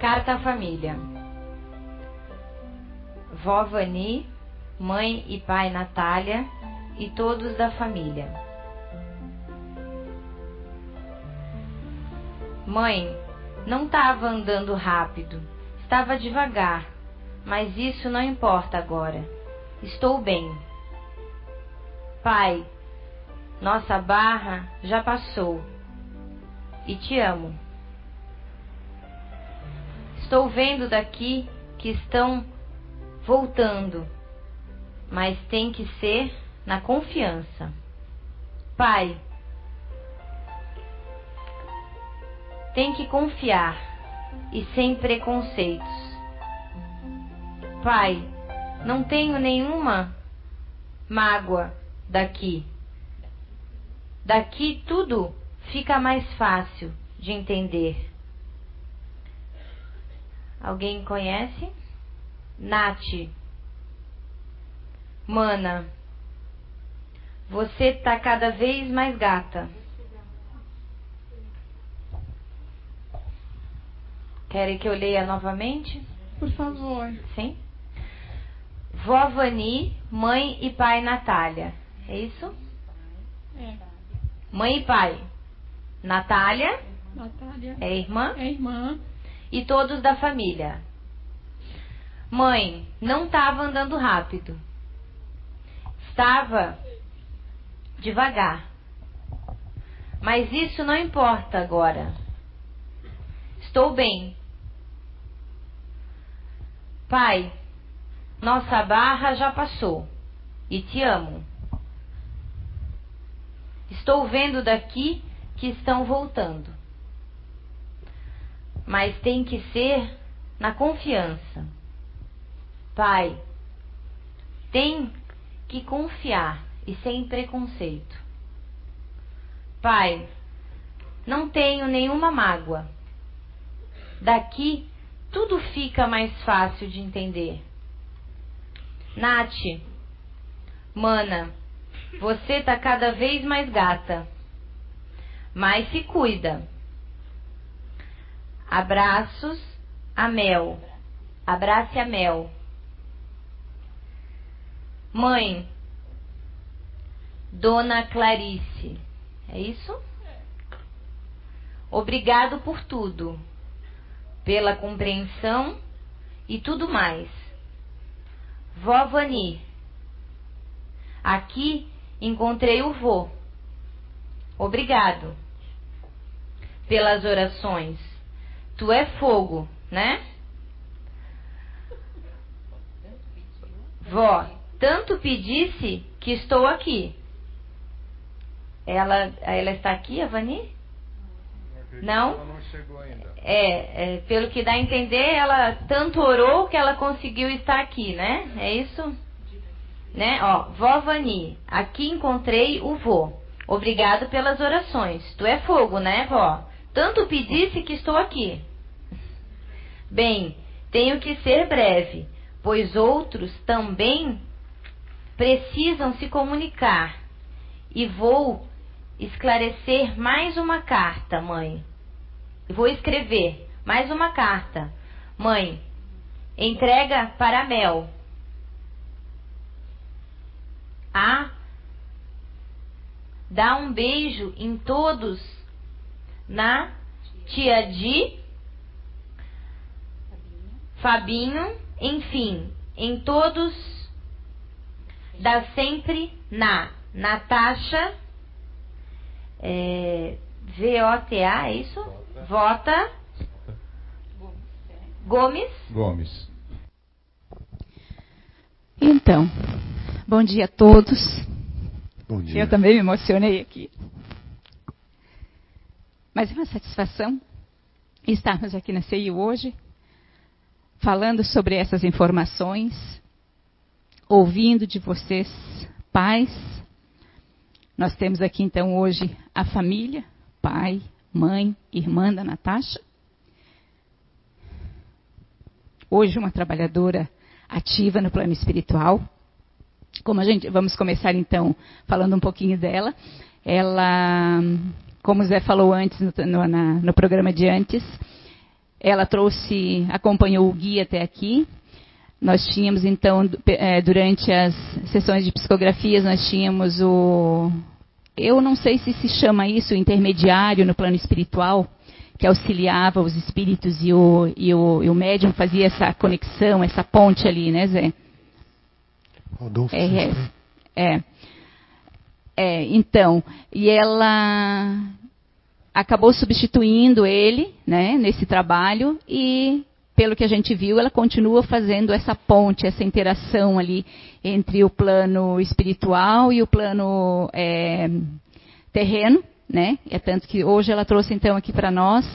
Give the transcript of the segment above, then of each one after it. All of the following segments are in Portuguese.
Carta à família. Vó Vani, mãe e pai Natália e todos da família. Mãe, não estava andando rápido, estava devagar, mas isso não importa agora. Estou bem. Pai, nossa barra já passou e te amo. Estou vendo daqui que estão voltando, mas tem que ser na confiança. Pai, tem que confiar e sem preconceitos. Pai, não tenho nenhuma mágoa daqui. Daqui tudo fica mais fácil de entender. Alguém conhece? Nath. Mana. Você tá cada vez mais gata. Querem que eu leia novamente? Por favor. Sim. Vó Vani, mãe e pai Natália. É isso? É. Mãe e pai. Natália Natália é irmã é irmã. E todos da família. Mãe, não estava andando rápido. Estava devagar. Mas isso não importa agora. Estou bem. Pai, nossa barra já passou e te amo. Estou vendo daqui que estão voltando. Mas tem que ser na confiança. Pai, tem que confiar e sem preconceito. Pai, não tenho nenhuma mágoa. Daqui tudo fica mais fácil de entender. Nath, mana, você tá cada vez mais gata. Mas se cuida. Abraços a Mel. Abrace a Mel. Mãe, Dona Clarice. É isso? Obrigado por tudo, pela compreensão e tudo mais. Vó Vani, aqui encontrei o vô. Obrigado pelas orações. Tu é fogo, né? Vó, tanto pedisse que estou aqui. Ela, ela está aqui, a Vani? Não? Ela não chegou ainda. É, é, pelo que dá a entender, ela tanto orou que ela conseguiu estar aqui, né? É isso? Né? Ó, vó Vani, aqui encontrei o vô. Obrigado pelas orações. Tu é fogo, né, vó? Tanto pedisse que estou aqui. Bem, tenho que ser breve, pois outros também precisam se comunicar. E vou esclarecer mais uma carta, mãe. Vou escrever mais uma carta. Mãe, entrega para Mel. A. Dá um beijo em todos na tia Di, Fabinho, enfim, em todos. Dá sempre na Natasha, é, V-O-T-A, é isso? Vota. Gomes. Gomes. Então, bom dia a todos. Bom dia. Eu também me emocionei aqui. Mas é uma satisfação estarmos aqui na CEIU hoje, falando sobre essas informações, ouvindo de vocês, pais. Nós temos aqui então hoje a família, pai, mãe, irmã da Natasha. Hoje uma trabalhadora ativa no plano espiritual. Como a gente, vamos começar então falando um pouquinho dela. Ela, como o Zé falou antes no, no, na, no programa de antes, ela trouxe, acompanhou o guia até aqui. Nós tínhamos então, é, durante as sessões de psicografias, nós tínhamos o. Eu não sei se se chama isso intermediário no plano espiritual, que auxiliava os espíritos e o, e o, e o médium fazia essa conexão, essa ponte ali, né, Zé? Rodolfo. É, é, é, então, e ela acabou substituindo ele, né, nesse trabalho e pelo que a gente viu, ela continua fazendo essa ponte, essa interação ali entre o plano espiritual e o plano é, terreno, né? É tanto que hoje ela trouxe então aqui para nós,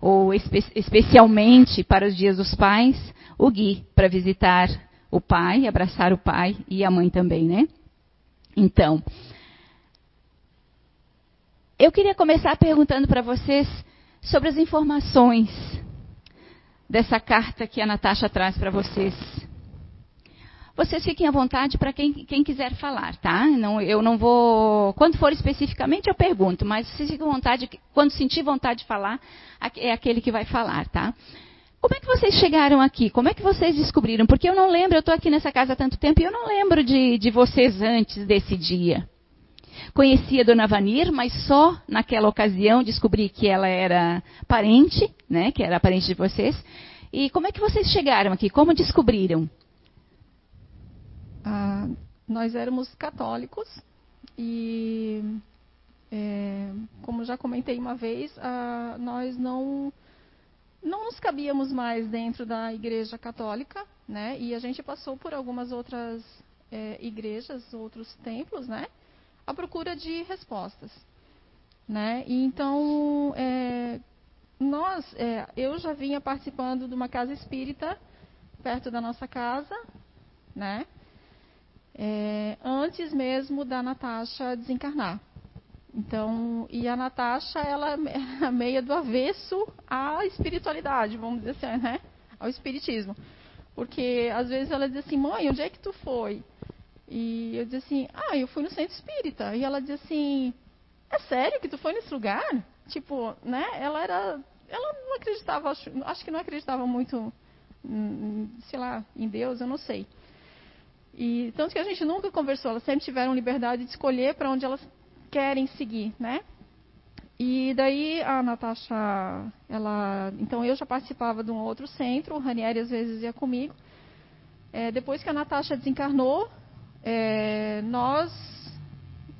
ou espe especialmente para os dias dos pais, o Gui para visitar o pai, abraçar o pai e a mãe também, né? Então, eu queria começar perguntando para vocês sobre as informações dessa carta que a Natasha traz para vocês. Vocês fiquem à vontade para quem, quem, quiser falar, tá? Não, eu não vou. Quando for especificamente, eu pergunto, mas vocês fiquem à vontade, quando sentir vontade de falar, é aquele que vai falar, tá? Como é que vocês chegaram aqui? Como é que vocês descobriram? Porque eu não lembro, eu estou aqui nessa casa há tanto tempo e eu não lembro de, de vocês antes desse dia. Conhecia Dona Vanir, mas só naquela ocasião descobri que ela era parente, né? Que era parente de vocês. E como é que vocês chegaram aqui? Como descobriram? Ah, nós éramos católicos e, é, como já comentei uma vez, ah, nós não não nos cabíamos mais dentro da igreja católica, né? E a gente passou por algumas outras é, igrejas, outros templos, né? À procura de respostas, né? E então é, nós, é, eu já vinha participando de uma casa espírita perto da nossa casa, né? é, antes mesmo da Natasha desencarnar. Então, e a Natasha, ela é meia do avesso à espiritualidade, vamos dizer assim, né? Ao espiritismo. Porque às vezes ela diz assim, mãe, onde é que tu foi? E eu diz assim, ah, eu fui no centro espírita. E ela diz assim, é sério que tu foi nesse lugar? Tipo, né? Ela era, ela não acreditava, acho, acho que não acreditava muito, sei lá, em Deus, eu não sei. E tanto que a gente nunca conversou, elas sempre tiveram liberdade de escolher para onde elas querem seguir, né? E daí a Natasha, ela, então eu já participava de um outro centro, o Ranieri às vezes ia comigo. É, depois que a Natasha desencarnou, é, nós,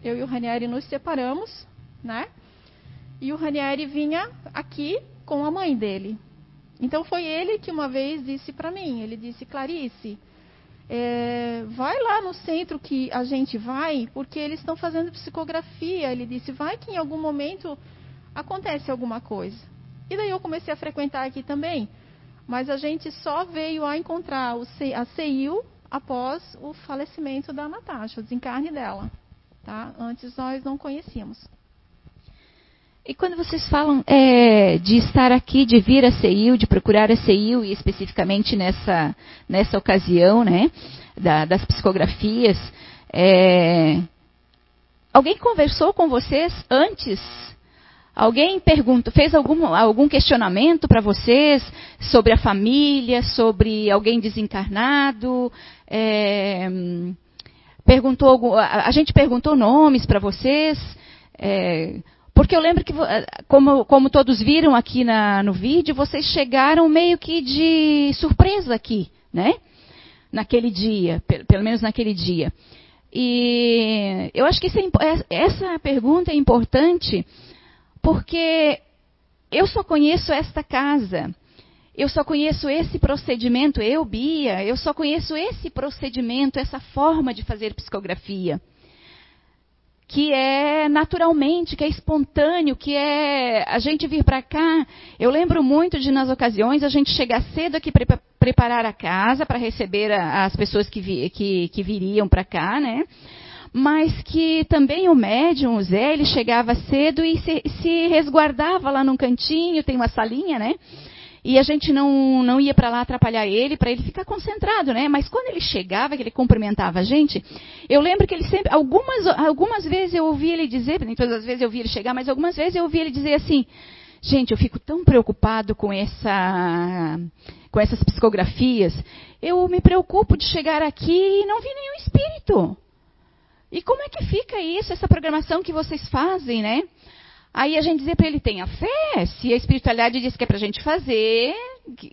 eu e o Ranieri nos separamos, né? E o Ranieri vinha aqui com a mãe dele. Então foi ele que uma vez disse para mim, ele disse, Clarice, é, vai lá no centro que a gente vai, porque eles estão fazendo psicografia. Ele disse, vai que em algum momento acontece alguma coisa. E daí eu comecei a frequentar aqui também. Mas a gente só veio a encontrar a CEIU após o falecimento da Natasha, o desencarne dela. Tá? Antes nós não conhecíamos. E quando vocês falam é, de estar aqui, de vir a CEIU, de procurar a CEIU, e especificamente nessa, nessa ocasião, né, da, das psicografias, é, alguém conversou com vocês antes? Alguém perguntou, fez algum, algum questionamento para vocês sobre a família, sobre alguém desencarnado? É, perguntou, a, gente perguntou nomes para vocês? É, porque eu lembro que, eh, como, como todos viram aqui na, no vídeo, vocês chegaram meio que de surpresa aqui, né? Naquele dia, pelo menos naquele dia. E eu acho que é, essa pergunta é importante porque eu só conheço esta casa. Eu só conheço esse procedimento, eu, Bia, eu só conheço esse procedimento, essa forma de fazer psicografia que é naturalmente, que é espontâneo, que é a gente vir para cá. Eu lembro muito de, nas ocasiões, a gente chegar cedo aqui para preparar a casa para receber a, as pessoas que, vi, que, que viriam para cá, né? Mas que também o médium, o Zé, ele chegava cedo e se, se resguardava lá num cantinho, tem uma salinha, né? E a gente não, não ia para lá atrapalhar ele, para ele ficar concentrado, né? Mas quando ele chegava, que ele cumprimentava a gente, eu lembro que ele sempre, algumas, algumas vezes eu ouvi ele dizer, nem todas as vezes eu ouvi ele chegar, mas algumas vezes eu ouvi ele dizer assim, Gente, eu fico tão preocupado com essa com essas psicografias. Eu me preocupo de chegar aqui e não vi nenhum espírito. E como é que fica isso, essa programação que vocês fazem, né? Aí a gente dizia para ele, tenha fé. Se a espiritualidade diz que é para a gente fazer,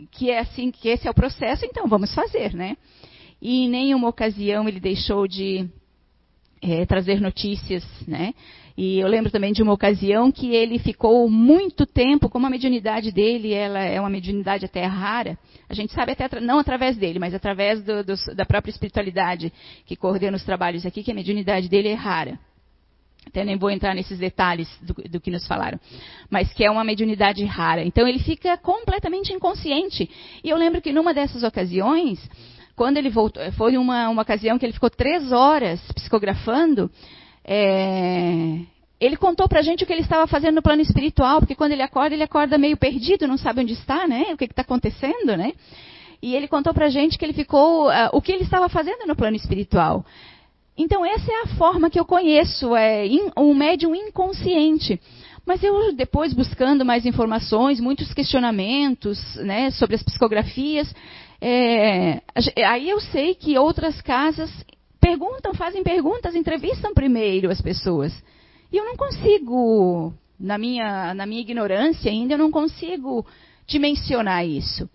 que, é assim, que esse é o processo, então vamos fazer, né? E em nenhuma ocasião ele deixou de é, trazer notícias, né? E eu lembro também de uma ocasião que ele ficou muito tempo, como a mediunidade dele, ela é uma mediunidade até rara. A gente sabe até não através dele, mas através do, do, da própria espiritualidade que coordena os trabalhos aqui, que a mediunidade dele é rara. Até nem vou entrar nesses detalhes do, do, que nos falaram. Mas que é uma mediunidade rara. Então ele fica completamente inconsciente. E eu lembro que numa dessas ocasiões, quando ele voltou, foi uma, uma ocasião que ele ficou três horas psicografando, é, ele contou pra gente o que ele estava fazendo no plano espiritual, porque quando ele acorda, ele acorda meio perdido, não sabe onde está, né? O que está acontecendo, né? E ele contou pra gente que ele ficou, uh, o que ele estava fazendo no plano espiritual. Então, essa é a forma que eu conheço, é um médium inconsciente. Mas eu, depois, buscando mais informações, muitos questionamentos né, sobre as psicografias, é, aí eu sei que outras casas perguntam, fazem perguntas, entrevistam primeiro as pessoas. E eu não consigo, na minha, na minha ignorância ainda, eu não consigo dimensionar isso.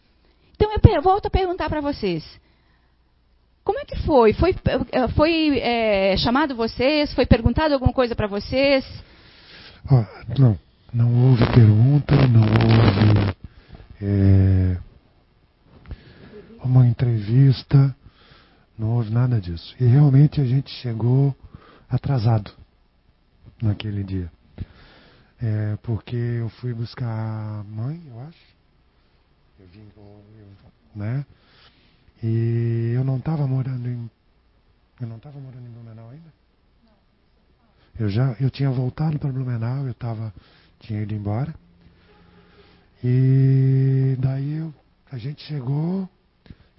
Então eu volto a perguntar para vocês. Como é que foi? Foi, eh, foi é, chamado vocês? Foi perguntado alguma coisa para vocês? Oh, não, não houve pergunta, não houve é, uma entrevista. Não houve nada disso. E realmente a gente chegou atrasado naquele dia. É, porque eu fui buscar a mãe, eu acho. Eu vim com. né? E eu não estava morando em. Eu não estava morando em Blumenau ainda? Eu já eu tinha voltado para Blumenau, eu tava, tinha ido embora. E daí eu, a gente chegou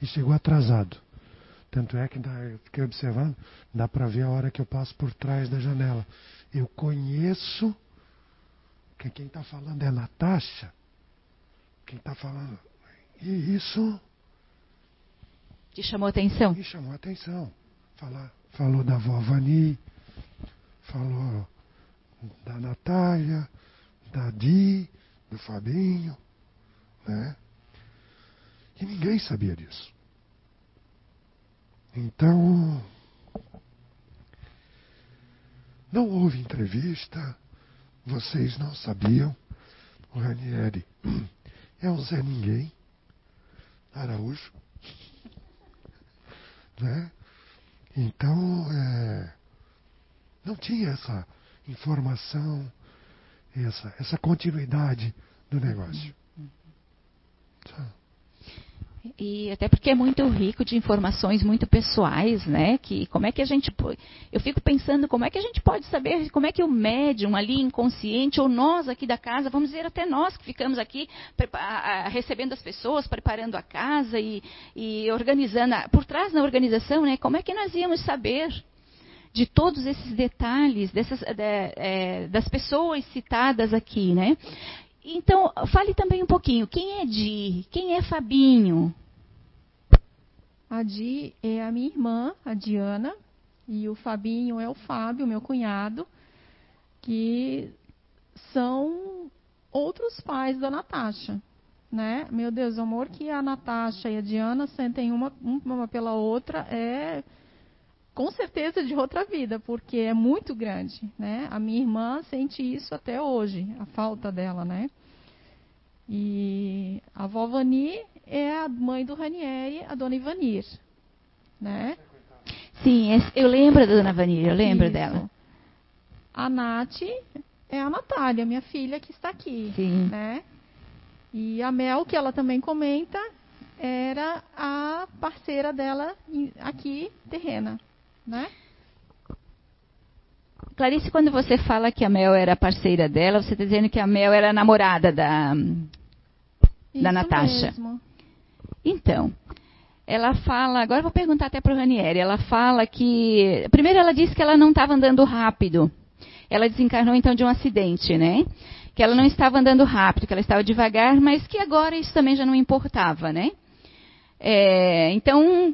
e chegou atrasado. Tanto é que eu fiquei observando, dá para ver a hora que eu passo por trás da janela. Eu conheço que quem está falando é Natasha. Quem está falando. E isso. Te chamou atenção? Me chamou atenção. Fala, falou da vó Vani, falou da Natália, da Di, do Fabinho, né? E ninguém sabia disso. Então, não houve entrevista, vocês não sabiam. O Ranieri é um Zé Ninguém, Araújo. Né? Então, é, não tinha essa informação, essa, essa continuidade do negócio. E até porque é muito rico de informações muito pessoais, né? Que como é que a gente eu fico pensando como é que a gente pode saber como é que o médium ali inconsciente ou nós aqui da casa, vamos dizer até nós que ficamos aqui recebendo as pessoas, preparando a casa e, e organizando por trás da organização, né? Como é que nós íamos saber de todos esses detalhes dessas, de, é, das pessoas citadas aqui, né? Então, fale também um pouquinho. Quem é Di? Quem é Fabinho? A Di é a minha irmã, a Diana, e o Fabinho é o Fábio, meu cunhado, que são outros pais da Natasha. Né? Meu Deus, o amor que a Natasha e a Diana sentem uma, uma pela outra é com certeza de outra vida, porque é muito grande, né? A minha irmã sente isso até hoje, a falta dela, né? E a avó Vani é a mãe do Ranieri, a dona Ivanir, né? Sim, eu lembro da dona Ivanir, eu lembro isso. dela. A Nath é a Natália, minha filha que está aqui, Sim. né? E a Mel, que ela também comenta, era a parceira dela aqui, terrena né? Clarice, quando você fala que a Mel era parceira dela, você está dizendo que a Mel era namorada da, Isso da Natasha. Mesmo. Então, ela fala, agora vou perguntar até para o Ranieri, ela fala que, primeiro ela disse que ela não estava andando rápido. Ela desencarnou então de um acidente, né? que ela não estava andando rápido, que ela estava devagar, mas que agora isso também já não importava, né? É, então,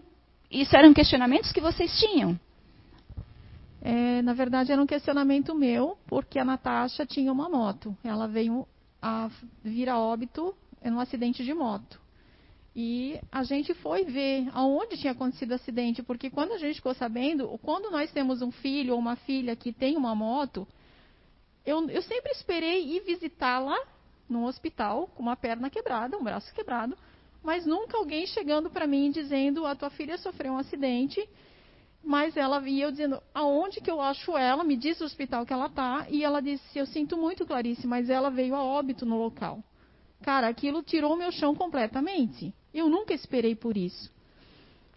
isso eram questionamentos que vocês tinham. É, na verdade, era um questionamento meu, porque a Natasha tinha uma moto. Ela veio a vir a óbito em um acidente de moto. E a gente foi ver aonde tinha acontecido o acidente, porque quando a gente ficou sabendo, quando nós temos um filho ou uma filha que tem uma moto, eu, eu sempre esperei ir visitá-la no hospital com uma perna quebrada, um braço quebrado, mas nunca alguém chegando para mim dizendo: a tua filha sofreu um acidente. Mas ela ia eu dizendo: aonde que eu acho ela? Me diz o hospital que ela tá. E ela disse: eu sinto muito, Clarice, mas ela veio a óbito no local. Cara, aquilo tirou meu chão completamente. Eu nunca esperei por isso.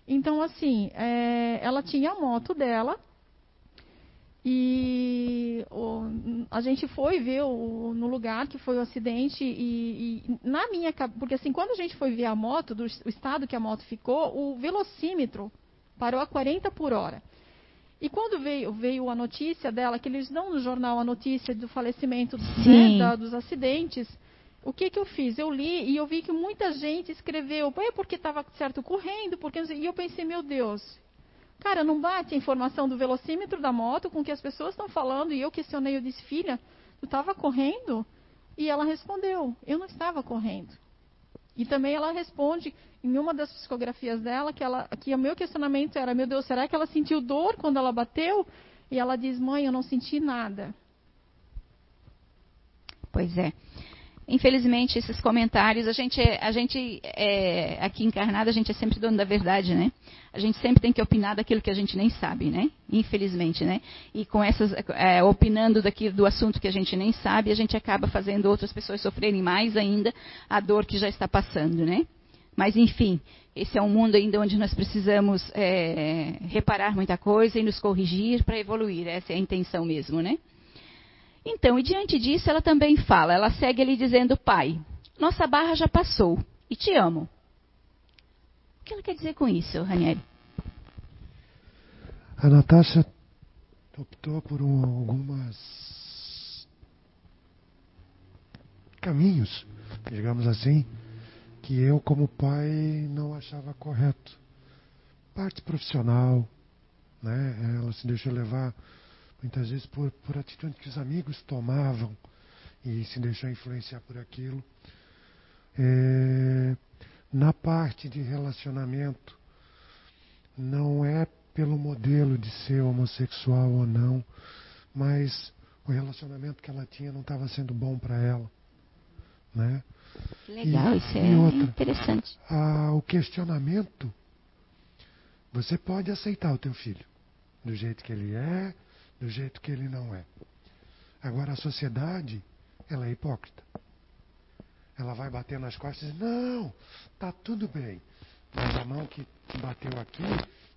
Então, assim, é, ela tinha a moto dela, e o, a gente foi ver o, no lugar que foi o acidente e, e, na minha porque assim quando a gente foi ver a moto do o estado que a moto ficou o velocímetro parou a 40 por hora e quando veio, veio a notícia dela que eles dão no jornal a notícia do falecimento né, da, dos acidentes o que que eu fiz eu li e eu vi que muita gente escreveu é porque estava certo correndo porque e eu pensei meu Deus Cara, não bate a informação do velocímetro da moto com o que as pessoas estão falando. E eu questionei, eu disse, filha, tu estava correndo? E ela respondeu, eu não estava correndo. E também ela responde em uma das psicografias dela que, ela, que o meu questionamento era, meu Deus, será que ela sentiu dor quando ela bateu? E ela diz, mãe, eu não senti nada. Pois é. Infelizmente, esses comentários, a gente, a gente é, aqui encarnado, a gente é sempre dono da verdade, né? A gente sempre tem que opinar daquilo que a gente nem sabe, né? Infelizmente, né? E com essas, é, opinando daqui, do assunto que a gente nem sabe, a gente acaba fazendo outras pessoas sofrerem mais ainda a dor que já está passando, né? Mas, enfim, esse é um mundo ainda onde nós precisamos é, reparar muita coisa e nos corrigir para evoluir. Essa é a intenção mesmo, né? Então, e diante disso, ela também fala, ela segue ali dizendo, pai, nossa barra já passou e te amo. O que ela quer dizer com isso, Ranieri? A Natasha optou por um, algumas caminhos, digamos assim, que eu como pai não achava correto. Parte profissional, né? Ela se deixou levar muitas vezes por, por atitude que os amigos tomavam e se deixar influenciar por aquilo. É, na parte de relacionamento, não é pelo modelo de ser homossexual ou não, mas o relacionamento que ela tinha não estava sendo bom para ela. Né? Legal, e, isso é outra, interessante. A, o questionamento, você pode aceitar o teu filho do jeito que ele é, do jeito que ele não é. Agora a sociedade, ela é hipócrita. Ela vai bater nas costas e diz, não, tá tudo bem. Mas a mão que bateu aqui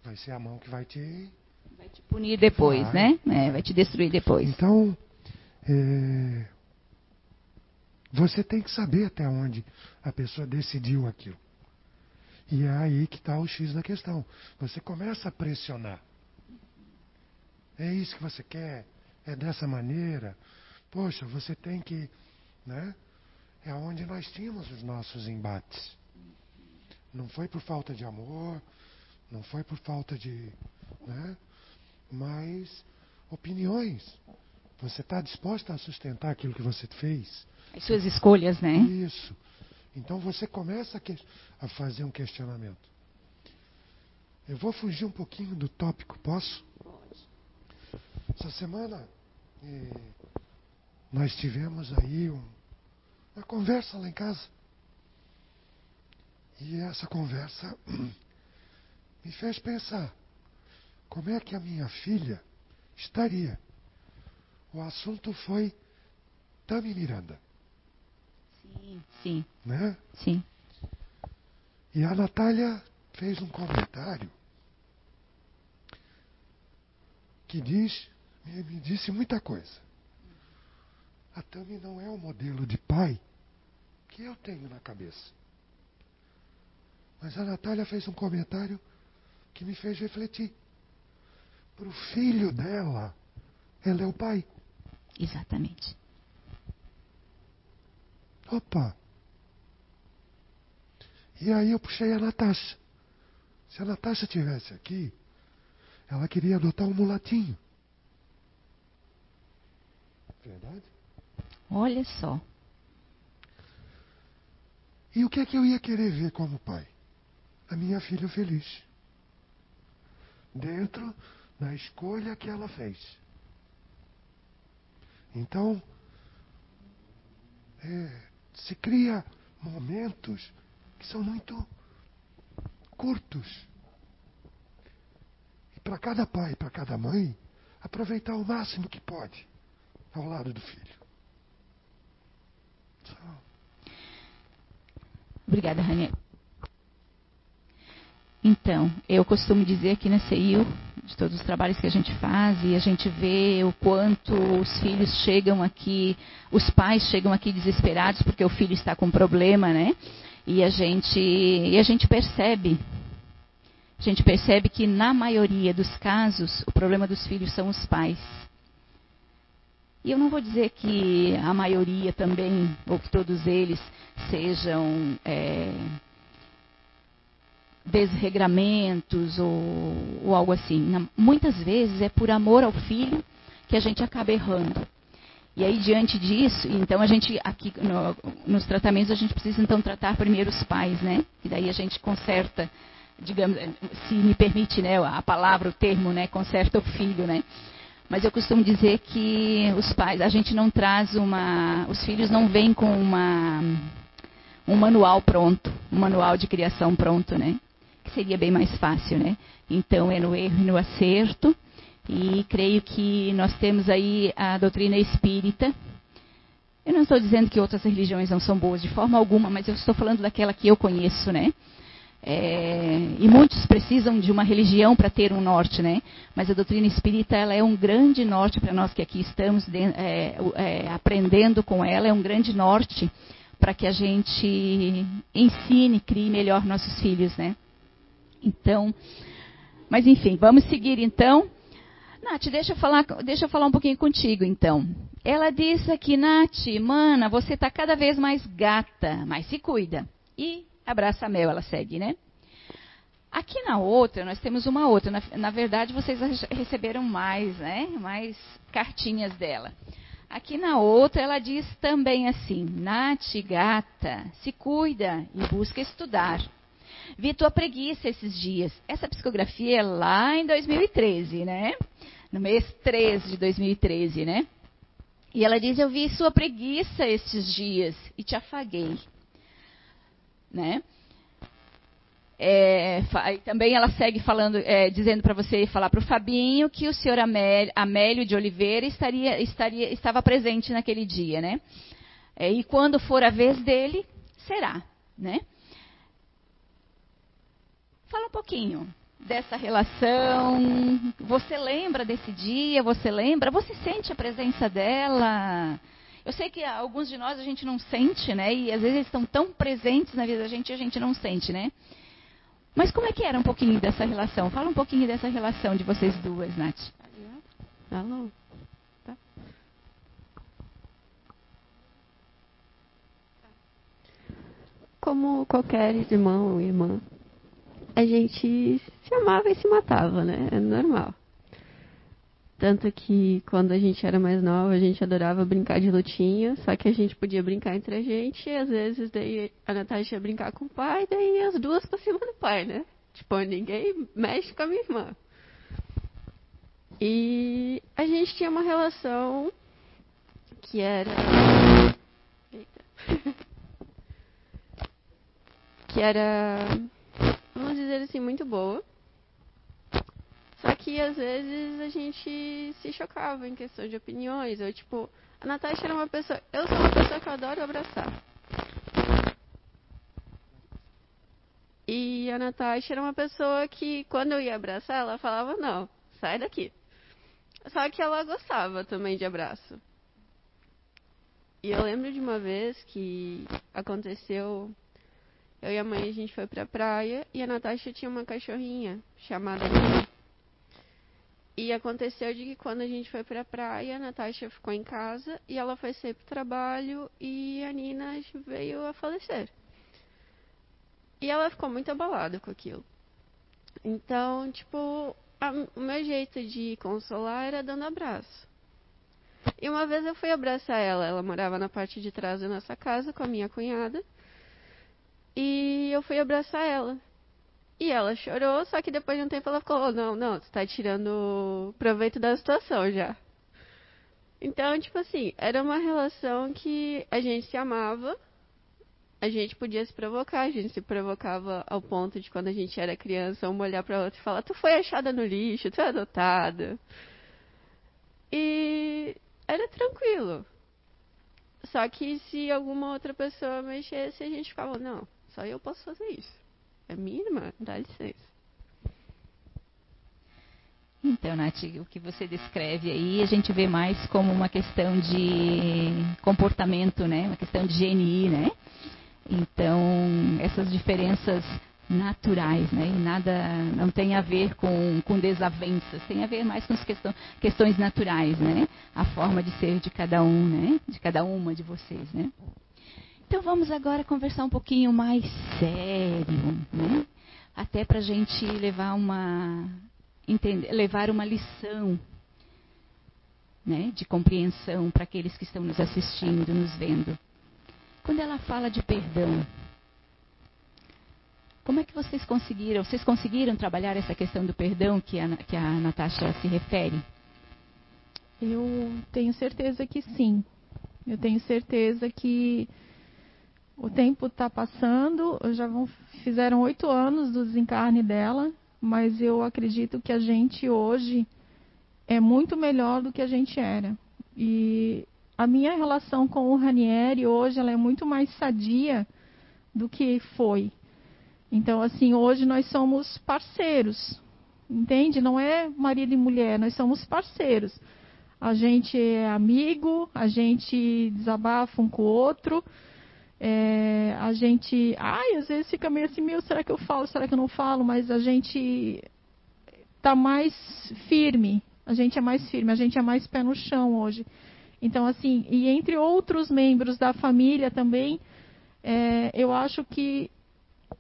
vai ser a mão que vai te. Vai te punir depois, vai. né? É, vai te destruir depois. Então, é, você tem que saber até onde a pessoa decidiu aquilo. E é aí que está o X da questão. Você começa a pressionar. É isso que você quer? É dessa maneira? Poxa, você tem que. Né? É onde nós tínhamos os nossos embates. Não foi por falta de amor, não foi por falta de. Né? Mas opiniões. Você está disposta a sustentar aquilo que você fez? As suas escolhas, né? Isso. Então você começa a, que... a fazer um questionamento. Eu vou fugir um pouquinho do tópico, posso? Essa semana eh, nós tivemos aí um, uma conversa lá em casa. E essa conversa me fez pensar como é que a minha filha estaria. O assunto foi Tami Miranda. Sim, sim. Né? Sim. E a Natália fez um comentário que diz me, me disse muita coisa. A Tami não é o modelo de pai que eu tenho na cabeça. Mas a Natália fez um comentário que me fez refletir. Para o filho dela, ela é o pai. Exatamente. Opa! E aí eu puxei a Natasha. Se a Natasha tivesse aqui, ela queria adotar um mulatinho. Verdade? Olha só. E o que é que eu ia querer ver como pai? A minha filha feliz. Dentro da escolha que ela fez. Então, é, se cria momentos que são muito curtos. E para cada pai, para cada mãe, aproveitar o máximo que pode ao lado do filho. Só. Obrigada, Raniel. Então, eu costumo dizer aqui na CEIU, de todos os trabalhos que a gente faz, e a gente vê o quanto os filhos chegam aqui, os pais chegam aqui desesperados porque o filho está com problema, né? E a gente, e a gente percebe, a gente percebe que na maioria dos casos, o problema dos filhos são os pais. E eu não vou dizer que a maioria também, ou que todos eles sejam é, desregramentos ou, ou, algo assim. Muitas vezes é por amor ao filho que a gente acaba errando. E aí, diante disso, então a gente, aqui no, nos tratamentos, a gente precisa então tratar primeiro os pais, né? E daí a gente conserta, digamos, se me permite né, a palavra, o termo, né? Conserta o filho, né? Mas eu costumo dizer que os pais, a gente não traz uma. Os filhos não vêm com uma, um manual pronto, um manual de criação pronto, né? Seria bem mais fácil, né? Então é no erro e no acerto. E creio que nós temos aí a doutrina espírita. Eu não estou dizendo que outras religiões não são boas de forma alguma, mas eu estou falando daquela que eu conheço, né? É, e muitos precisam de uma religião para ter um norte, né? Mas a doutrina espírita ela é um grande norte para nós que aqui estamos de, é, é, aprendendo com ela, é um grande norte para que a gente ensine, crie melhor nossos filhos, né? Então, mas enfim, vamos seguir então. Nath, deixa eu falar, deixa eu falar um pouquinho contigo então. Ela disse aqui, Nath, mana, você está cada vez mais gata, mas se cuida. E abraça Mel, ela segue, né? Aqui na outra, nós temos uma outra. Na, na, verdade, vocês receberam mais, né? Mais cartinhas dela. Aqui na outra, ela diz também assim: Nath, gata, se cuida e busca estudar. Vi tua preguiça esses dias. Essa psicografia é lá em 2013, né? No mês 13 de 2013, né? E ela diz: Eu vi sua preguiça esses dias e te afaguei né? É, também ela segue falando, é, dizendo para você falar para o Fabinho que o senhor Amélio, Amélio, de Oliveira estaria, estaria, estava presente naquele dia, né? É, e quando for a vez dele, será, né? Fala um pouquinho dessa relação. Você lembra desse dia? Você lembra? Você sente a presença dela? Eu sei que alguns de nós a gente não sente, né? E às vezes eles estão tão presentes na vida da gente e a gente não sente, né? Mas como é que era um pouquinho dessa relação? Fala um pouquinho dessa relação de vocês duas, Nath. Alô? Tá. Como qualquer irmão ou irmã, a gente se amava e se matava, né? É normal. Tanto que quando a gente era mais nova, a gente adorava brincar de lutinha, só que a gente podia brincar entre a gente, e às vezes daí a Natasha ia brincar com o pai, daí as duas pra cima do pai, né? Tipo, ninguém mexe com a minha irmã. E a gente tinha uma relação que era. Eita. que era, vamos dizer assim, muito boa. Só que às vezes a gente se chocava em questão de opiniões. Ou tipo, a Natasha era uma pessoa. Eu sou uma pessoa que eu adoro abraçar. E a Natasha era uma pessoa que, quando eu ia abraçar, ela falava: Não, sai daqui. Só que ela gostava também de abraço. E eu lembro de uma vez que aconteceu. Eu e a mãe a gente foi pra praia e a Natasha tinha uma cachorrinha chamada E aconteceu de que quando a gente foi pra praia, a Natasha ficou em casa e ela foi sair pro trabalho e a Nina veio a falecer. E ela ficou muito abalada com aquilo. Então, tipo, a, o meu jeito de consolar era dando abraço. E uma vez eu fui abraçar ela, ela morava na parte de trás da nossa casa com a minha cunhada. E eu fui abraçar ela. E ela chorou, só que depois de um tempo ela ficou, oh, não, não, você tá tirando proveito da situação já. Então, tipo assim, era uma relação que a gente se amava, a gente podia se provocar, a gente se provocava ao ponto de quando a gente era criança, uma olhar pra outra e falar, tu foi achada no lixo, tu é adotada. E era tranquilo. Só que se alguma outra pessoa mexesse, a gente ficava, não, só eu posso fazer isso. É minha irmã, dá licença. Então, Nath, o que você descreve aí, a gente vê mais como uma questão de comportamento, né? Uma questão de GNI, né? Então, essas diferenças naturais, né? E nada, não tem a ver com, com desavenças, tem a ver mais com as questão, questões naturais, né? A forma de ser de cada um, né? De cada uma de vocês, né? Então vamos agora conversar um pouquinho mais sério, né? Até para a gente levar uma entender, levar uma lição, né? De compreensão para aqueles que estão nos assistindo, nos vendo. Quando ela fala de perdão, como é que vocês conseguiram? Vocês conseguiram trabalhar essa questão do perdão que a, que a Natasha se refere? Eu tenho certeza que sim. Eu tenho certeza que o tempo está passando, já vão, fizeram oito anos do desencarne dela, mas eu acredito que a gente hoje é muito melhor do que a gente era. E a minha relação com o Ranieri hoje ela é muito mais sadia do que foi. Então, assim, hoje nós somos parceiros, entende? Não é marido e mulher, nós somos parceiros. A gente é amigo, a gente desabafa um com o outro é, a gente, ai, às vezes fica meio assim, meu, será que eu falo, será que eu não falo? Mas a gente tá mais firme, a gente é mais firme, a gente é mais pé no chão hoje. Então, assim, e entre outros membros da família também, é, eu acho que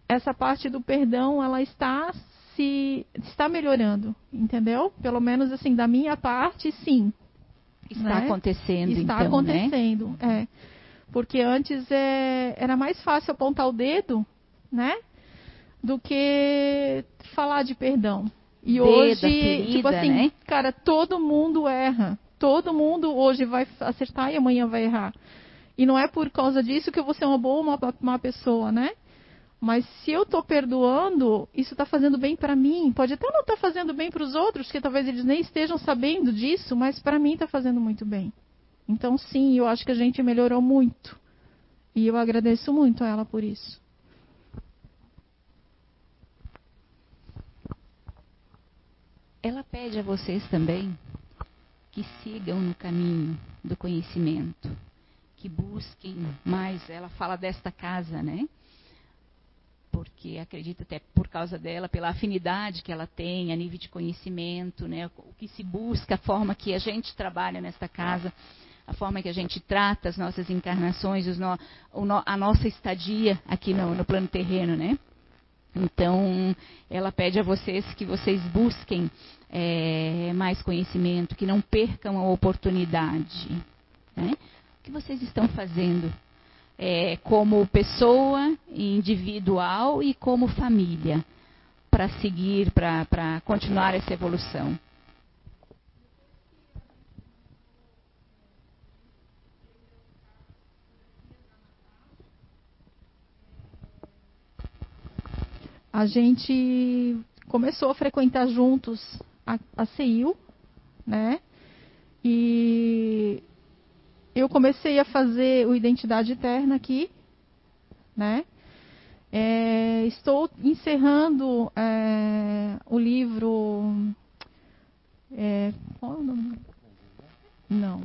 essa parte do perdão, ela está se está melhorando, entendeu? Pelo menos assim, da minha parte, sim. Está né? acontecendo, está então, né? acontecendo, né? é. Porque antes é, era mais fácil apontar o dedo, né? Do que falar de perdão. E Dedo, hoje, ferida, tipo assim, né? cara, todo mundo erra. Todo mundo hoje vai acertar e amanhã vai errar. E não é por causa disso que eu vou ser uma boa ou uma má pessoa, né? Mas se eu estou perdoando, isso está fazendo bem para mim. Pode até não estar tá fazendo bem para os outros, que talvez eles nem estejam sabendo disso, mas para mim está fazendo muito bem. Então, sim, eu acho que a gente melhorou muito. E eu agradeço muito a ela por isso. Ela pede a vocês também que sigam no caminho do conhecimento, que busquem mais. Ela fala desta casa, né? Porque acredito até por causa dela, pela afinidade que ela tem a nível de conhecimento, né? O que se busca, a forma que a gente trabalha nesta casa a forma que a gente trata as nossas encarnações, no, a nossa estadia aqui no, no plano terreno, né? Então, ela pede a vocês que vocês busquem é, mais conhecimento, que não percam a oportunidade. Né? O que vocês estão fazendo é, como pessoa individual e como família para seguir, para continuar essa evolução? A gente começou a frequentar juntos a, a CEIU, né? E eu comecei a fazer o Identidade Eterna aqui, né? É, estou encerrando é, o livro. É, qual é o nome? Não,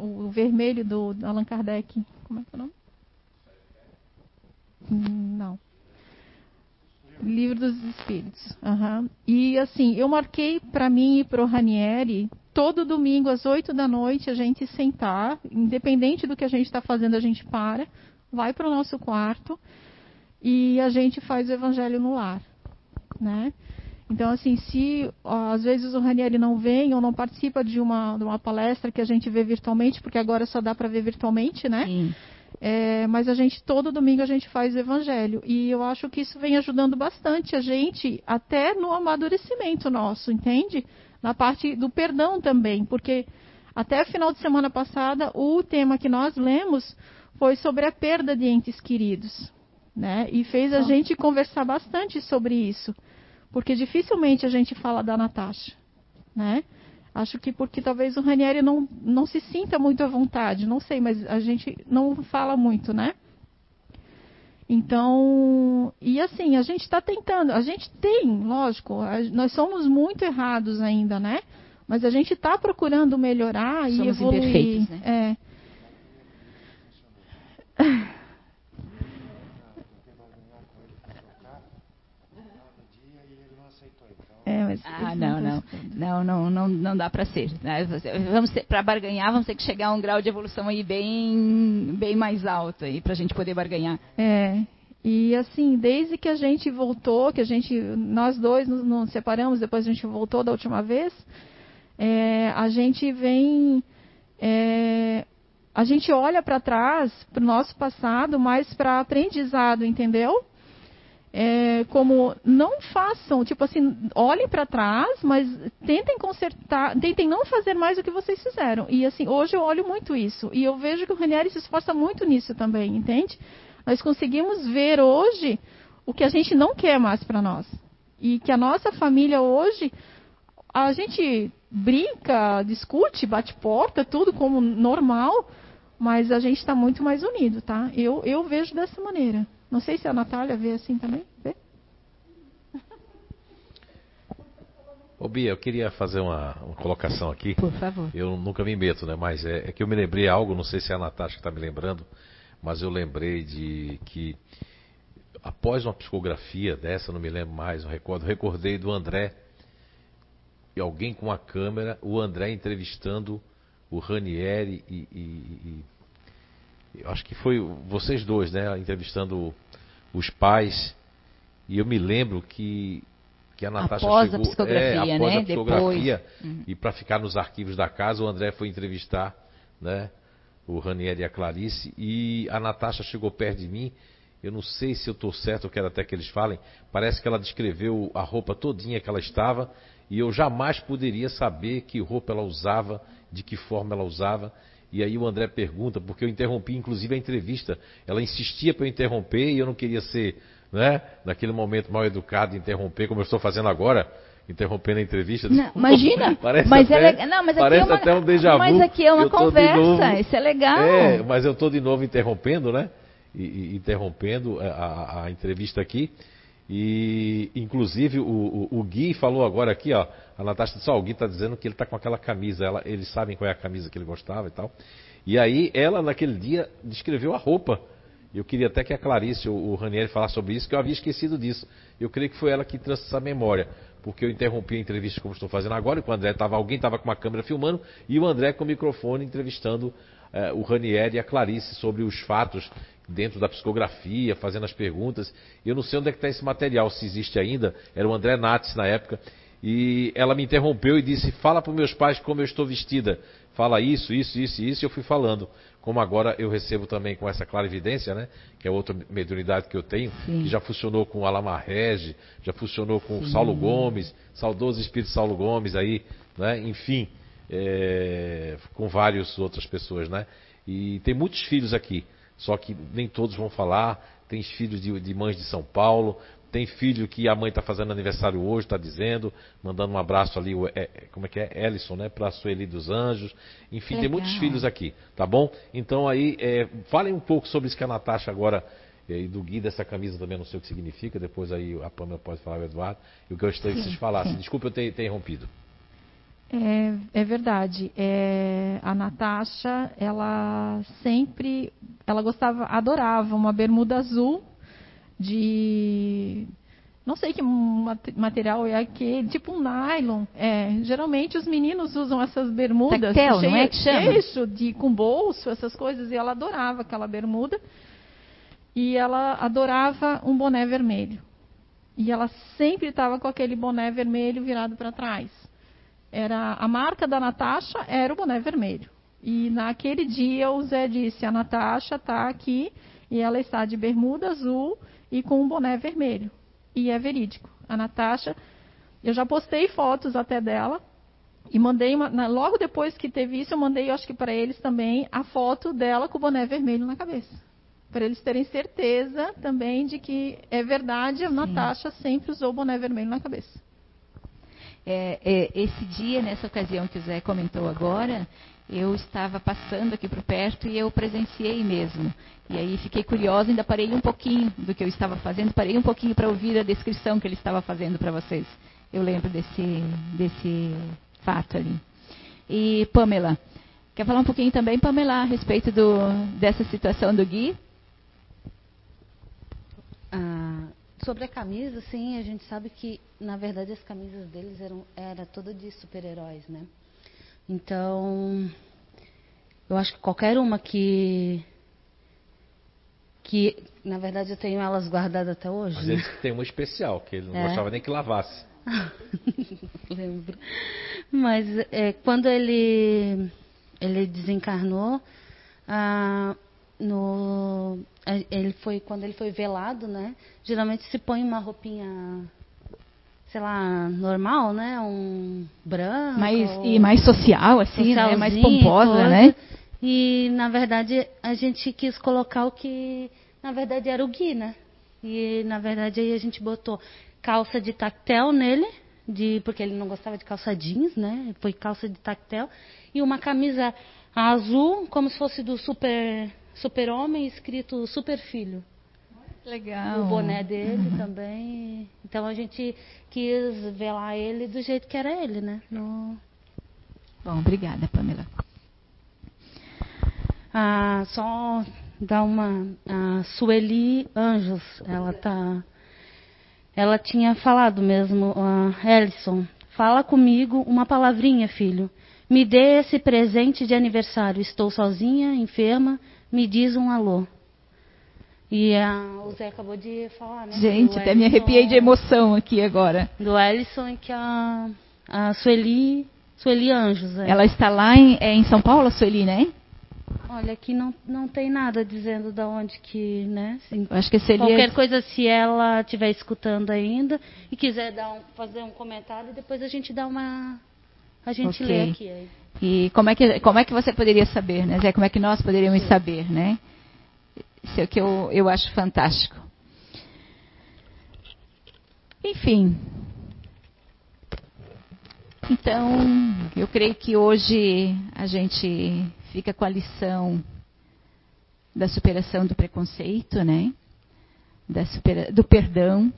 o, o vermelho do, do Allan Kardec. Como é que é o nome? Não. Livro dos Espíritos. Uhum. E assim, eu marquei para mim e para o Ranieri, todo domingo às 8 da noite, a gente sentar, independente do que a gente está fazendo, a gente para, vai para o nosso quarto e a gente faz o evangelho no lar. Né? Então, assim, se ó, às vezes o Ranieri não vem ou não participa de uma, de uma palestra que a gente vê virtualmente, porque agora só dá para ver virtualmente, né? Sim. É, mas a gente, todo domingo, a gente faz o evangelho. E eu acho que isso vem ajudando bastante a gente, até no amadurecimento nosso, entende? Na parte do perdão também, porque até final de semana passada, o tema que nós lemos foi sobre a perda de entes queridos. Né? E fez a gente conversar bastante sobre isso. Porque dificilmente a gente fala da Natasha. Né? Acho que porque talvez o Ranieri não, não se sinta muito à vontade, não sei, mas a gente não fala muito, né? Então, e assim, a gente está tentando, a gente tem, lógico, a, nós somos muito errados ainda, né? Mas a gente está procurando melhorar somos e evoluir. Né? É. É, mas ah, não, não, não, não, não, não dá para ser. Né? Vamos para barganhar, vamos ter que chegar a um grau de evolução aí bem, bem mais alto aí para a gente poder barganhar. É. E assim, desde que a gente voltou, que a gente, nós dois nos, nos separamos, depois a gente voltou da última vez, é, a gente vem, é, a gente olha para trás, para o nosso passado, mais para aprendizado, entendeu? É, como não façam, tipo assim, olhem para trás, mas tentem consertar, tentem não fazer mais o que vocês fizeram. E assim, hoje eu olho muito isso. E eu vejo que o Ranieri se esforça muito nisso também, entende? Nós conseguimos ver hoje o que a gente não quer mais para nós. E que a nossa família hoje, a gente brinca, discute, bate porta, tudo como normal, mas a gente está muito mais unido, tá? Eu, eu vejo dessa maneira. Não sei se a Natália vê assim também. Vê? Ô Bia, eu queria fazer uma, uma, colocação aqui. Por favor. Eu nunca me meto, né? Mas é, é que eu me lembrei algo, não sei se é a Natasha que está me lembrando, mas eu lembrei de que após uma psicografia dessa, não me lembro mais, não recordo, recordei do André e alguém com a câmera, o André entrevistando o Ranieri e, e, e acho que foi vocês dois, né, entrevistando os pais. E eu me lembro que que a Natasha após chegou, a psicografia, é, após né? a psicografia Depois. E para ficar nos arquivos da casa, o André foi entrevistar, né, o Ranier e a Clarice e a Natasha chegou perto de mim. Eu não sei se eu estou certo, eu quero até que eles falem. Parece que ela descreveu a roupa todinha que ela estava e eu jamais poderia saber que roupa ela usava, de que forma ela usava. E aí o André pergunta, porque eu interrompi inclusive a entrevista. Ela insistia para eu interromper e eu não queria ser, né, naquele momento mal educado, interromper, como eu estou fazendo agora, interrompendo a entrevista. Não, imagina, parece mas até, é. Não, mas aqui parece é uma, até um déjà vu. Mas aqui é uma conversa, novo, isso é legal. É, mas eu estou de novo interrompendo, né? E, e, interrompendo a, a, a entrevista aqui. E, inclusive, o, o, o, Gui falou agora aqui, ó. A Natasha disse: Ó, o Gui está dizendo que ele está com aquela camisa. Ela, eles sabem qual é a camisa que ele gostava e tal. E aí, ela, naquele dia, descreveu a roupa. Eu queria até que a Clarice, o, o Ranieri, falasse sobre isso, que eu havia esquecido disso. Eu creio que foi ela que trouxe essa memória. Porque eu interrompi a entrevista como estou fazendo agora, e o André estava, alguém estava com uma câmera filmando, e o André com o microfone entrevistando eh, o Ranieri e a Clarice sobre os fatos dentro da psicografia, fazendo as perguntas. Eu não sei onde é que está esse material, se existe ainda. Era o André Nates na época. E ela me interrompeu e disse: Fala para meus pais como eu estou vestida. Fala isso, isso, isso, isso. E eu fui falando. Como agora eu recebo também com essa clara evidência, né? Que é outra mediunidade que eu tenho, Sim. que já funcionou com Alamar Regi, já funcionou com Sim. Saulo Gomes, saudoso espírito Saulo Gomes aí, né? Enfim, é, com várias outras pessoas, né? E tem muitos filhos aqui. Só que nem todos vão falar. Tem filhos de, de mães de São Paulo, tem filho que a mãe está fazendo aniversário hoje, está dizendo, mandando um abraço ali, é, é, como é que é? Ellison, né? Para a Sueli dos Anjos. Enfim, Legal. tem muitos filhos aqui, tá bom? Então aí, é, falem um pouco sobre isso que a Natasha agora, é, e do Gui dessa camisa também, não sei o que significa, depois aí a Pamela pode falar, o Eduardo, e o que eu gostaria que vocês falassem. Desculpa eu ter, ter interrompido. É, é verdade. É, a Natasha, ela sempre, ela gostava, adorava uma bermuda azul de não sei que material é aquele, tipo um nylon. É, geralmente os meninos usam essas bermudas. Tactel, não é que chama? Isso, de, com bolso, essas coisas. E ela adorava aquela bermuda. E ela adorava um boné vermelho. E ela sempre estava com aquele boné vermelho virado para trás. Era a marca da Natasha era o boné vermelho. E naquele dia o Zé disse: a Natasha está aqui e ela está de bermuda azul e com um boné vermelho e é verídico. A Natasha, eu já postei fotos até dela e mandei uma, logo depois que teve isso, eu mandei, eu acho que para eles também, a foto dela com o boné vermelho na cabeça. Para eles terem certeza também de que é verdade, a Sim. Natasha sempre usou o boné vermelho na cabeça. É, é, esse dia, nessa ocasião que o Zé comentou agora, eu estava passando aqui por perto e eu presenciei mesmo. E aí fiquei curiosa, ainda parei um pouquinho do que eu estava fazendo, parei um pouquinho para ouvir a descrição que ele estava fazendo para vocês. Eu lembro desse, desse fato ali. E Pamela, quer falar um pouquinho também, Pamela, a respeito do, dessa situação do Gui? Ah, sobre a camisa, sim, a gente sabe que, na verdade, as camisas deles eram era toda de super-heróis, né? Então, eu acho que qualquer uma que que na verdade eu tenho elas guardadas até hoje. Mas ele tem uma especial que ele não é. gostava nem que lavasse. Lembro. Mas é, quando ele ele desencarnou, ah, no ele foi quando ele foi velado, né? Geralmente se põe uma roupinha sei lá, normal, né? Um branco. Mais, e mais social, assim, né? Mais pomposa, coisa. né? E, na verdade, a gente quis colocar o que, na verdade, era o Gui, né? E, na verdade, aí a gente botou calça de tactel nele, de, porque ele não gostava de calça jeans, né? Foi calça de tactel. E uma camisa azul, como se fosse do super, super homem, escrito super filho. Legal. O boné dele também. Então a gente quis velar ele do jeito que era ele, né? No... Bom, obrigada, Pamela. Ah, só dar uma. A Sueli Anjos, ela tá. Ela tinha falado mesmo, a Ellison, fala comigo uma palavrinha, filho. Me dê esse presente de aniversário. Estou sozinha, enferma. Me diz um alô. E a, o Zé acabou de falar, né? Gente, até me arrepiei de emoção aqui agora. Do Ellison e que a, a Sueli, Sueli Anjos. É. Ela está lá em, é em São Paulo, a Sueli, né? Olha, aqui não, não tem nada dizendo da onde que, né? Assim, acho que seria... Qualquer coisa, se ela estiver escutando ainda e quiser dar um, fazer um comentário, depois a gente dá uma... A gente okay. lê aqui. Aí. E como é, que, como é que você poderia saber, né, Zé? Como é que nós poderíamos saber, né? Isso é o que eu, eu acho fantástico. Enfim. Então, eu creio que hoje a gente fica com a lição da superação do preconceito, né? Supera, do perdão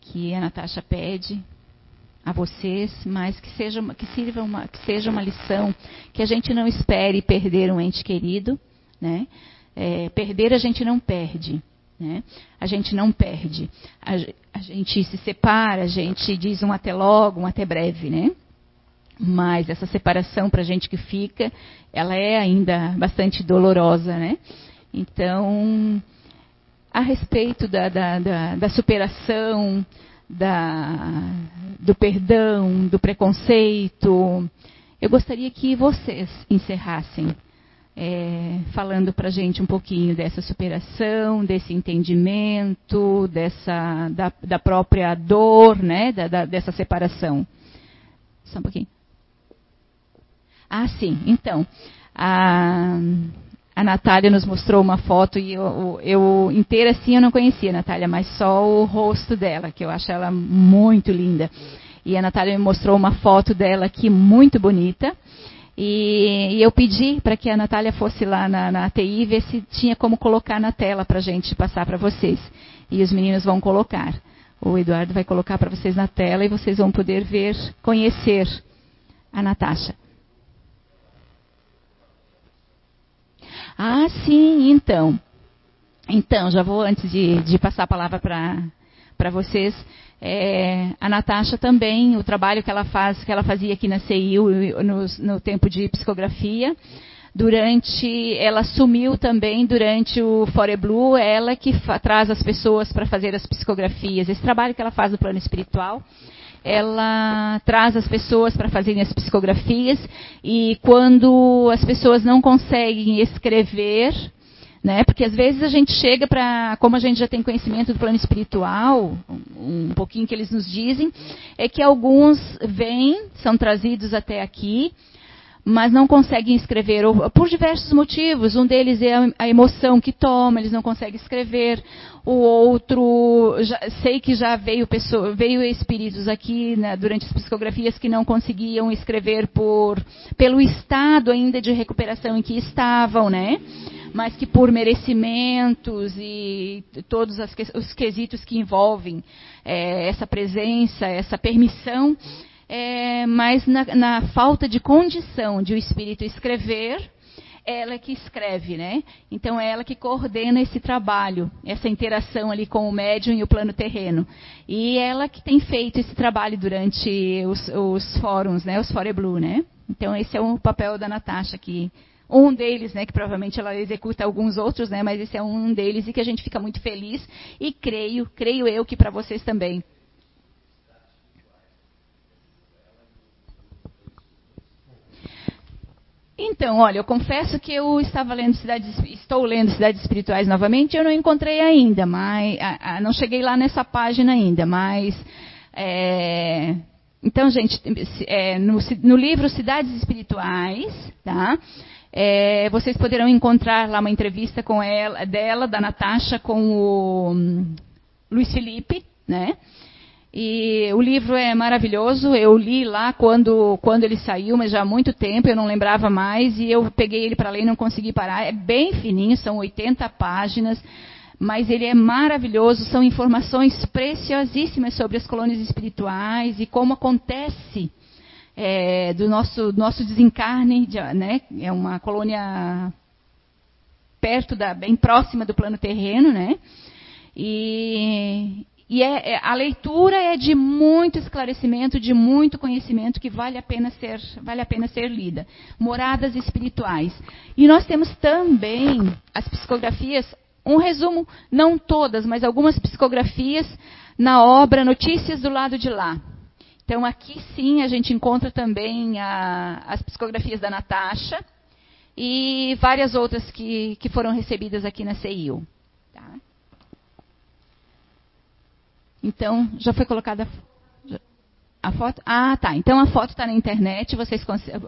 que a Natasha pede a vocês, mas que seja, que, sirva uma, que seja uma lição que a gente não espere perder um ente querido, né? É, perder a gente não perde. Né? A gente não perde. A, a, gente se separa, a gente diz um até logo, um até breve. Né? Mas essa separação para a gente que fica, ela é ainda bastante dolorosa. Né? Então, a respeito da, da, da, da superação, da, do perdão, do preconceito, eu gostaria que vocês encerrassem é, falando para a gente um pouquinho dessa superação, desse entendimento, dessa, da, da própria dor, né, da, da, dessa separação. Só um pouquinho. Ah, sim. Então, a, a Natália nos mostrou uma foto e eu, eu inteira assim eu não conhecia a Natália, mas só o rosto dela, que eu acho ela muito linda. E a Natália me mostrou uma foto dela aqui muito bonita. E, e eu pedi para que a Natália fosse lá na, na ver se tinha como colocar na tela para a gente passar para vocês. E os meninos vão colocar. O Eduardo vai colocar para vocês na tela e vocês vão poder ver, conhecer a Natasha. Ah, sim, então. Então, já vou, antes de, de passar a palavra para vocês. É, a Natasha também, o trabalho que ela faz, que ela fazia aqui na CIU no, no tempo de psicografia, durante, ela assumiu também durante o Fore Blue, ela que traz as pessoas para fazer as psicografias. Esse trabalho que ela faz no plano espiritual, ela traz as pessoas para fazerem as psicografias e quando as pessoas não conseguem escrever, né? Porque às vezes a gente chega para, como a gente já tem conhecimento do plano espiritual, um, um pouquinho que eles nos dizem, é que alguns vêm, são trazidos até aqui, mas não conseguem escrever, por diversos motivos. Um deles é a emoção que toma, eles não conseguem escrever. O outro, já, sei que já veio, pessoa, veio espíritos aqui né, durante as psicografias que não conseguiam escrever por, pelo estado ainda de recuperação em que estavam, né? Mas que por merecimentos e todos os quesitos que envolvem é, essa presença, essa permissão, é, mas na, na, falta de condição de o espírito escrever, ela é que escreve, né? Então é ela que coordena esse trabalho, essa interação ali com o médium e o plano terreno. E ela que tem feito esse trabalho durante os, os fóruns, né? Os Fore Blue, né? Então esse é o papel da Natasha aqui. Um deles, né, que provavelmente ela executa alguns outros, né, mas esse é um deles e que a gente fica muito feliz e creio, creio eu que para vocês também. Então, olha, eu confesso que eu estava lendo cidades, estou lendo cidades espirituais novamente, eu não encontrei ainda, mas a, a, não cheguei lá nessa página ainda, mas é, então, gente, é, no, no, livro Cidades Espirituais, tá? É, vocês poderão encontrar lá uma entrevista com ela, dela, da Natasha, com o um, Luiz Felipe, né? E o livro é maravilhoso. Eu li lá quando, quando ele saiu, mas já há muito tempo, eu não lembrava mais. E eu peguei ele para ler e não consegui parar. É bem fininho, são 80 páginas. Mas ele é maravilhoso. São informações preciosíssimas sobre as colônias espirituais e como acontece é, do nosso, nosso desencarne. Né? É uma colônia perto da, bem próxima do plano terreno, né? E, e é, é, a leitura é de muito esclarecimento, de muito conhecimento que vale a pena ser, vale a pena ser lida. Moradas espirituais. E nós temos também as psicografias, um resumo, não todas, mas algumas psicografias na obra Notícias do Lado de Lá. Então aqui sim a gente encontra também a, as psicografias da Natasha e várias outras que, que foram recebidas aqui na CIU. Tá? Então, já foi colocada a foto? Ah, tá. Então a foto está na internet, vocês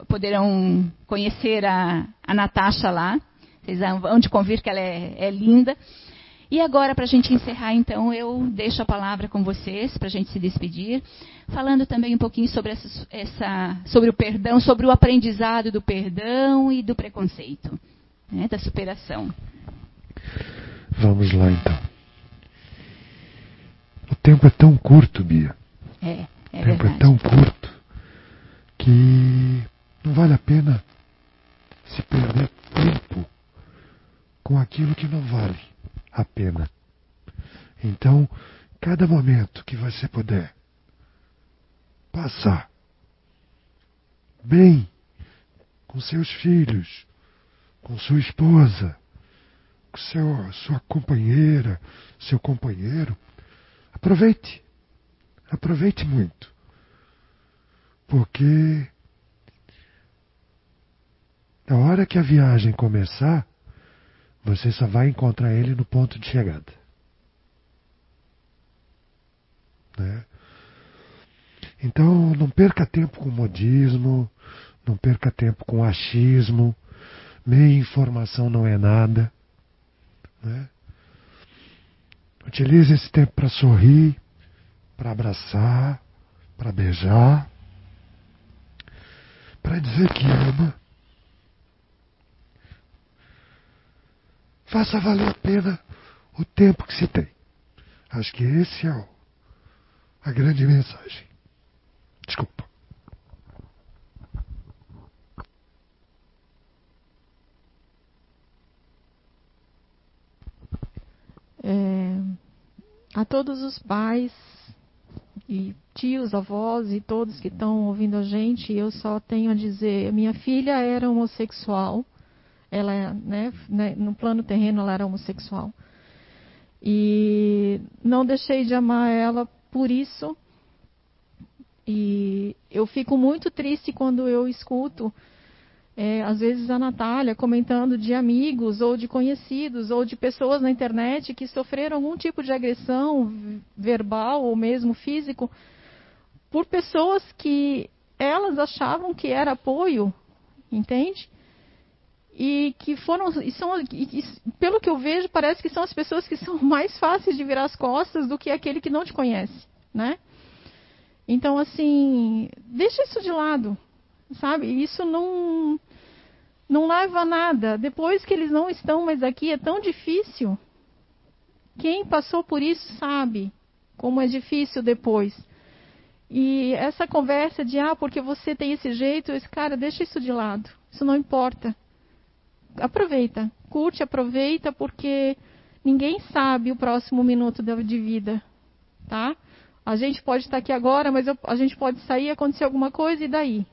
poderão conhecer a, a Natasha lá. Vocês vão de convir que ela é, é linda. E agora, para a gente encerrar, então, eu deixo a palavra com vocês, para a gente se despedir, falando também um pouquinho sobre, essa, essa, sobre o perdão, sobre o aprendizado do perdão e do preconceito, né, da superação. Vamos lá, então. O tempo é tão curto, Bia. É, é O tempo verdade. é tão curto que não vale a pena se perder tempo com aquilo que não vale a pena. Então, cada momento que você puder passar bem com seus filhos, com sua esposa, com seu, sua companheira, seu companheiro, Aproveite. Aproveite muito. Porque na hora que a viagem começar, você só vai encontrar ele no ponto de chegada. Né? Então, não perca tempo com modismo, não perca tempo com achismo, meia informação não é nada. Né? Utilize esse tempo para sorrir, para abraçar, para beijar, para dizer que ama. Faça valer a pena o tempo que se tem. Acho que esse é o, a grande mensagem. Desculpa. É, a todos os pais e tios, avós e todos que estão ouvindo a gente, eu só tenho a dizer: minha filha era homossexual, ela, né, né, no plano terreno, ela era homossexual. E não deixei de amar ela por isso. E eu fico muito triste quando eu escuto, é, às vezes, a Natália comentando de amigos, ou de conhecidos, ou de pessoas na internet que sofreram algum tipo de agressão verbal ou mesmo físico por pessoas que elas achavam que era apoio, entende? E que foram, e são, e, pelo que eu vejo, parece que são as pessoas que são mais fáceis de virar as costas do que aquele que não te conhece, né? Então, assim, deixa isso de lado, sabe? Isso não, não leva a nada. Depois que eles não estão mais aqui, é tão difícil. Quem passou por isso sabe como é difícil depois. E essa conversa de, ah, porque você tem esse jeito, esse cara, deixa isso de lado. Isso não importa. Aproveita, curte, aproveita, porque ninguém sabe o próximo minuto de vida, tá? A gente pode estar aqui agora, mas a gente pode sair, acontecer alguma coisa e daí?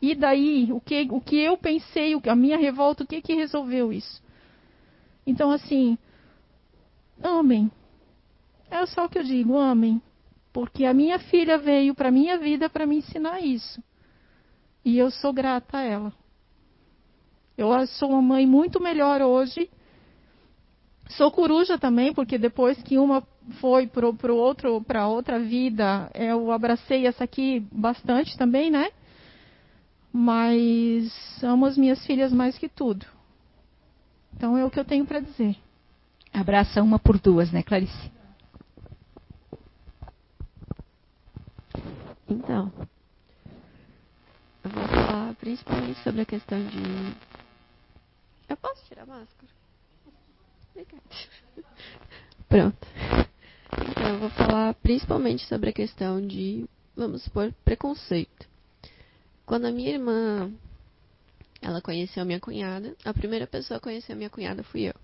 E daí? O que, o que eu pensei, a minha revolta, o que que resolveu isso? Então, assim, amem. É só o que eu digo, amem. Porque a minha filha veio para minha vida para me ensinar isso. E eu sou grata a ela. Eu sou uma mãe muito melhor hoje. Sou coruja também, porque depois que uma foi para outro, para outra vida, eu abracei essa aqui bastante também, né? Mas amo as minhas filhas mais que tudo. Então é o que eu tenho para dizer. Abraça uma por duas, né, Clarice? Então, eu vou falar principalmente sobre a questão de. Eu posso tirar a máscara? Pronto. Então, eu vou falar principalmente sobre a questão de, vamos supor, preconceito. Quando a minha irmã, ela conheceu a minha cunhada, a primeira pessoa a conhecer a minha cunhada fui eu.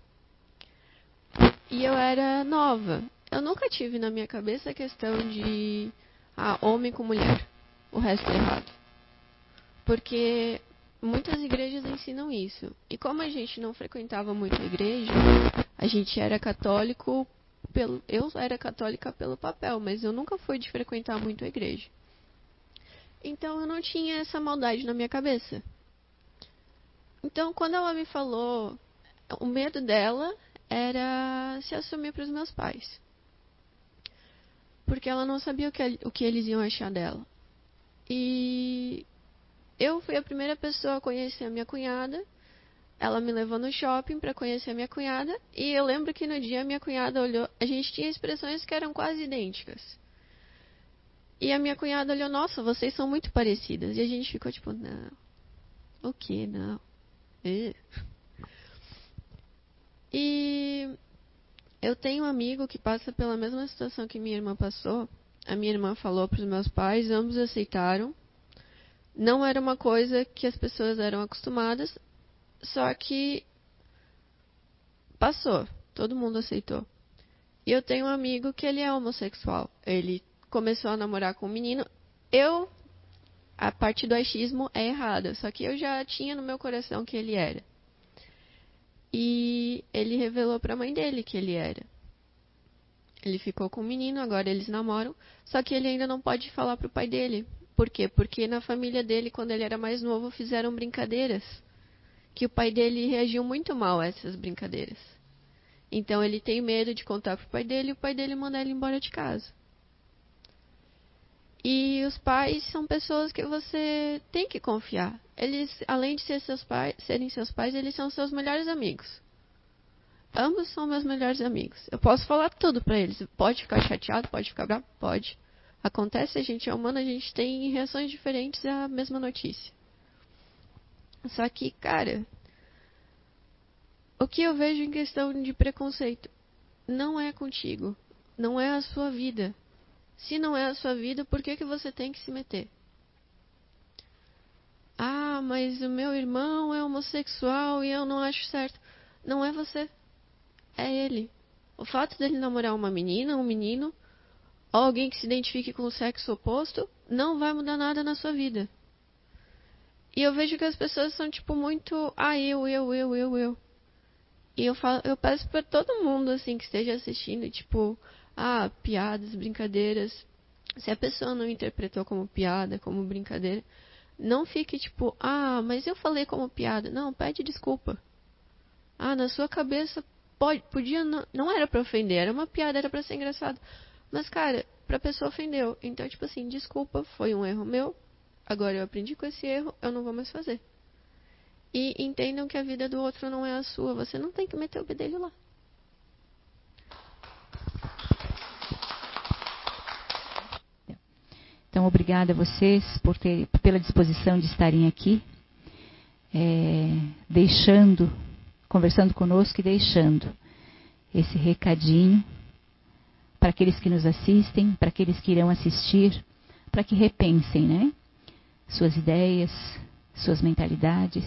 E eu era nova. Eu nunca tive na minha cabeça a questão de ah, homem com mulher. O resto é errado. Porque muitas igrejas ensinam isso. E como a gente não frequentava muito a igreja, a gente era católico pelo. Eu era católica pelo papel, mas eu nunca fui de frequentar muito a igreja. Então eu não tinha essa maldade na minha cabeça. Então quando ela me falou, o medo dela era se assumir para os meus pais porque ela não sabia o que, o que eles iam achar dela. E eu fui a primeira pessoa a conhecer a minha cunhada. Ela me levou no shopping para conhecer a minha cunhada. E eu lembro que no dia a minha cunhada olhou. A gente tinha expressões que eram quase idênticas. E a minha cunhada olhou: Nossa, vocês são muito parecidas. E a gente ficou tipo: Não. O que? Não. E eu tenho um amigo que passa pela mesma situação que minha irmã passou. A minha irmã falou para os meus pais, ambos aceitaram. Não era uma coisa que as pessoas eram acostumadas, só que passou. Todo mundo aceitou. E eu tenho um amigo que ele é homossexual. Ele começou a namorar com um menino. Eu, a parte do achismo é errada, só que eu já tinha no meu coração que ele era. E ele revelou para a mãe dele que ele era. Ele ficou com o menino, agora eles namoram, só que ele ainda não pode falar para o pai dele. Por quê? Porque na família dele, quando ele era mais novo, fizeram brincadeiras. Que o pai dele reagiu muito mal a essas brincadeiras. Então ele tem medo de contar para o pai dele e o pai dele mandar ele embora de casa. E os pais são pessoas que você tem que confiar. Eles, além de ser seus pais, serem seus pais, eles são seus melhores amigos. Ambos são meus melhores amigos. Eu posso falar tudo para eles. Pode ficar chateado, pode ficar bravo, pode. Acontece, a gente é humano, a gente tem reações diferentes à mesma notícia. Só que, cara, o que eu vejo em questão de preconceito não é contigo, não é a sua vida. Se não é a sua vida, por que, que você tem que se meter? Ah, mas o meu irmão é homossexual e eu não acho certo. Não é você, é ele. O fato dele namorar uma menina, um menino, ou alguém que se identifique com o sexo oposto, não vai mudar nada na sua vida. E eu vejo que as pessoas são, tipo, muito. Ah, eu, eu, eu, eu, eu. E eu, falo, eu peço para todo mundo, assim, que esteja assistindo, tipo, ah, piadas, brincadeiras. Se a pessoa não interpretou como piada, como brincadeira, não fique tipo, ah, mas eu falei como piada. Não, pede desculpa. Ah, na sua cabeça pode, podia não, não era para ofender, era uma piada, era para ser engraçado. Mas cara, pra pessoa ofendeu. Então, tipo assim, desculpa, foi um erro meu. Agora eu aprendi com esse erro, eu não vou mais fazer. E entendam que a vida do outro não é a sua. Você não tem que meter o bedelho lá. Então, obrigada a vocês por ter, pela disposição de estarem aqui, é, deixando, conversando conosco e deixando esse recadinho para aqueles que nos assistem, para aqueles que irão assistir, para que repensem, né? Suas ideias, suas mentalidades,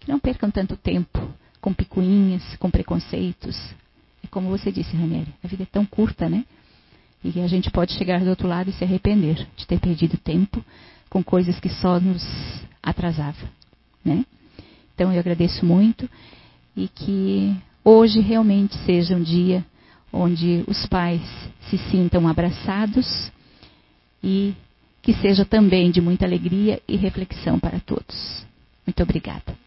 que não percam tanto tempo com picuinhas, com preconceitos. É como você disse, Ranieri, a vida é tão curta, né? E a gente pode chegar do outro lado e se arrepender de ter perdido tempo com coisas que só nos atrasavam, né? Então eu agradeço muito e que hoje realmente seja um dia onde os pais se sintam abraçados e que seja também de muita alegria e reflexão para todos. Muito obrigada.